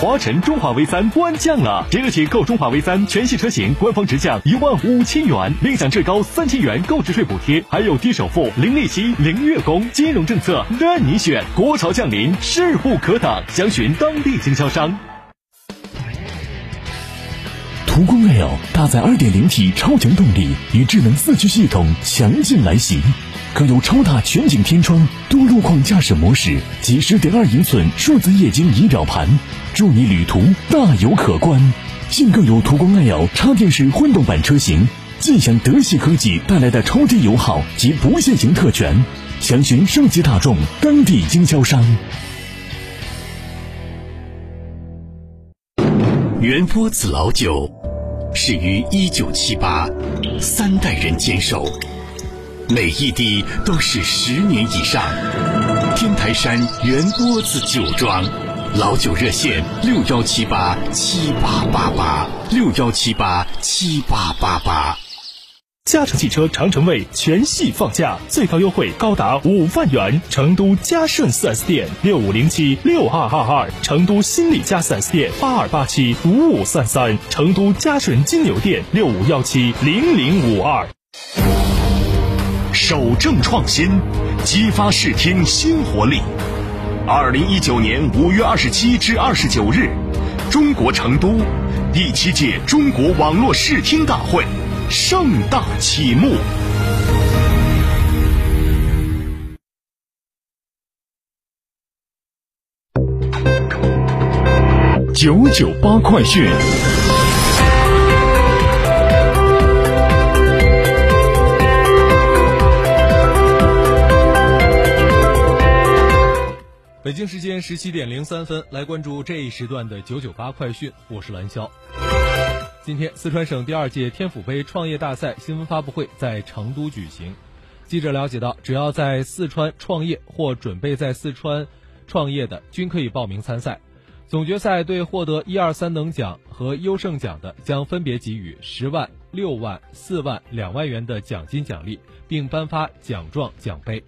华晨中华 V 三官降了，即日起购中华 V 三全系车型，官方直降一万五千元，另享最高三千元购置税补贴，还有低首付、零利息、零月供，金融政策任你选。国潮降临，势不可挡，详询当地经销商。途观 L 搭载 2.0T 超强动力与智能四驱系统强劲来袭，更有超大全景天窗、多路况驾驶模式及十点二英寸数字液晶仪表盘，助你旅途大有可观。现更有途观 L 插电式混动版车型，尽享德系科技带来的超低油耗及不限行特权。详询升级大众当地经销商。元波子老酒始于一九七八，三代人坚守，每一滴都是十年以上。天台山元波子酒庄，老酒热线六幺七八七八八八六幺七八七八八八。嘉诚汽车长城卫全系放假，最高优惠高达五万元。成都嘉顺 4S 店六五零七六二二二，成都新力嘉 4S 店八二八七五五三三，成都嘉顺金牛店六五幺七零零五二。守正创新，激发视听新活力。二零一九年五月二十七至二十九日，中国成都第七届中国网络视听大会盛大启幕。九九八快讯。北京时间十七点零三分，来关注这一时段的九九八快讯，我是蓝霄。今天，四川省第二届天府杯创业大赛新闻发布会在成都举行。记者了解到，只要在四川创业或准备在四川创业的，均可以报名参赛。总决赛对获得一二三等奖和优胜奖的，将分别给予十万、六万、四万、两万元的奖金奖励，并颁发奖状奖杯。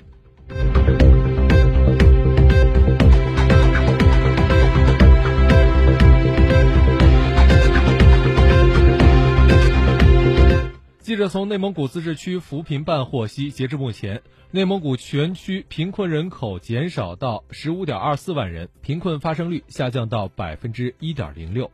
记者从内蒙古自治区扶贫办获悉，截至目前，内蒙古全区贫困人口减少到十五点二四万人，贫困发生率下降到百分之一点零六。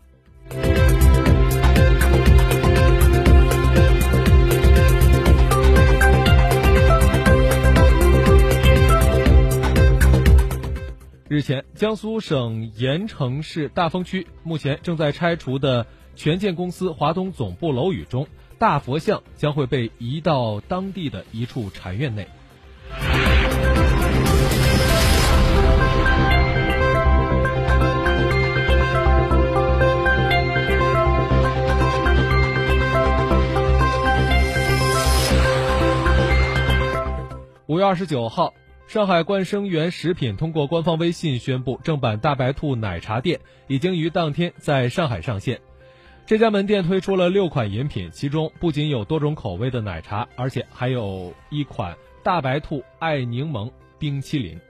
日前，江苏省盐城市大丰区目前正在拆除的权健公司华东总部楼宇中，大佛像将会被移到当地的一处禅院内。五月二十九号，上海冠生园食品通过官方微信宣布，正版大白兔奶茶店已经于当天在上海上线。这家门店推出了六款饮品，其中不仅有多种口味的奶茶，而且还有一款大白兔爱柠檬冰淇淋。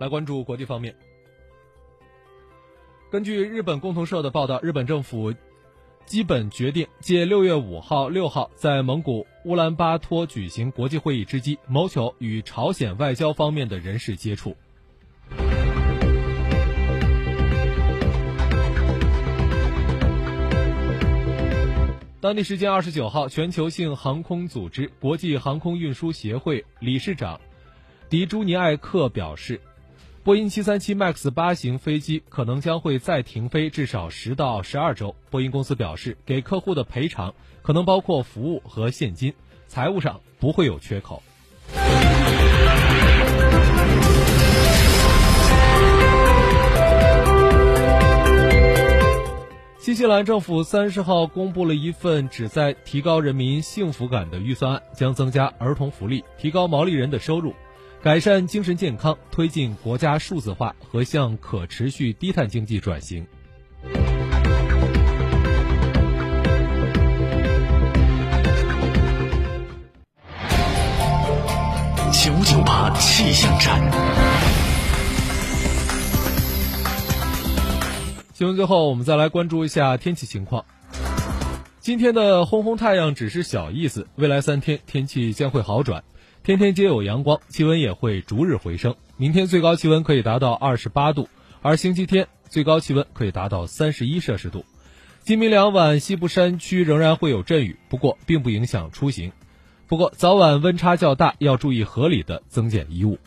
来关注国际方面。根据日本共同社的报道，日本政府基本决定借六月五号、六号在蒙古乌兰巴托举行国际会议之机，谋求与朝鲜外交方面的人士接触。当地时间二十九号，全球性航空组织国际航空运输协会理事长迪朱尼艾克表示。波音737 MAX 八型飞机可能将会再停飞至少十到十二周。波音公司表示，给客户的赔偿可能包括服务和现金，财务上不会有缺口。新西兰政府三十号公布了一份旨在提高人民幸福感的预算案，将增加儿童福利，提高毛利人的收入。改善精神健康，推进国家数字化和向可持续低碳经济转型。九九八气象站。新闻最后，我们再来关注一下天气情况。今天的轰轰太阳只是小意思，未来三天天气将会好转。天天皆有阳光，气温也会逐日回升。明天最高气温可以达到二十八度，而星期天最高气温可以达到三十一摄氏度。今明两晚西部山区仍然会有阵雨，不过并不影响出行。不过早晚温差较大，要注意合理的增减衣物。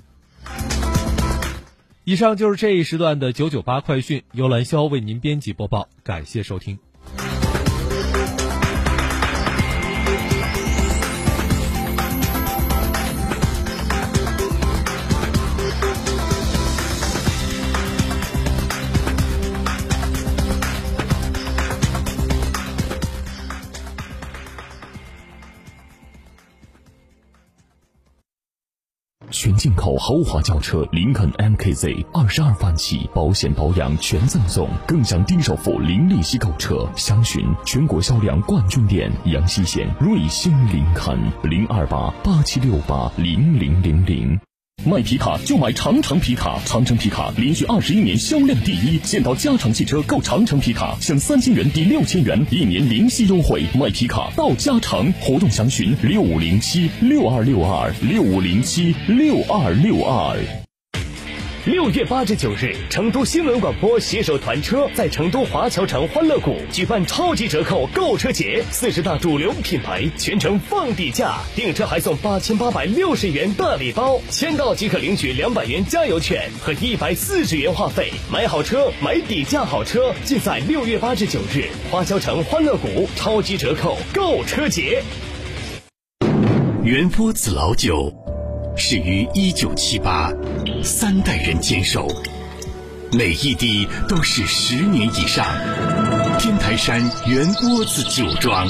以上就是这一时段的九九八快讯，由兰霄为您编辑播报，感谢收听。全进口豪华轿车林肯 MKZ，二十二万起，保险保养全赠送，更享低首付、零利息购车。详询全国销量冠军店阳西县瑞星林肯零二八八七六八零零零零。卖皮卡就买长城皮卡，长城皮卡连续二十一年销量第一。现到加长汽车购长城皮卡，享三千元抵六千元，一年零息优惠。卖皮卡到加长，活动详询六五零七六二六二六五零七六二六二。六月八至九日，成都新闻广播携手团车在成都华侨城欢乐谷举办超级折扣购车节，四十大主流品牌全程放底价，订车还送八千八百六十元大礼包，签到即可领取两百元加油券和一百四十元话费。买好车，买底价好车，尽在六月八至九日华侨城欢乐谷超级折扣购车节。元夫子老酒。始于一九七八，三代人坚守，每一滴都是十年以上。天台山原窝子酒庄，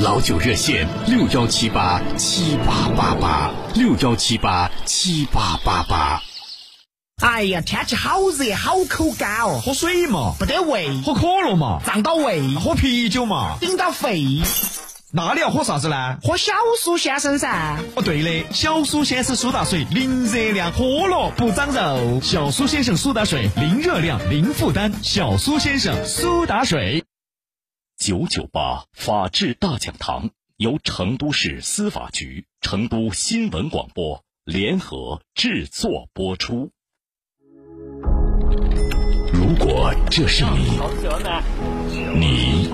老酒热线六幺七八七八八八六幺七八七八八八。哎呀，天气好热，好口干哦，喝水嘛，不得胃，喝可乐嘛，胀到胃，喝啤酒嘛，顶到肺。那你要喝啥子呢？喝小苏先生噻。哦，对的，小苏先生苏打水，零热量，喝了不长肉。小苏先生苏打水，零热量，零负担。小苏先生苏打水。九九八法治大讲堂由成都市司法局、成都新闻广播联合制作播出。如果这是你，你。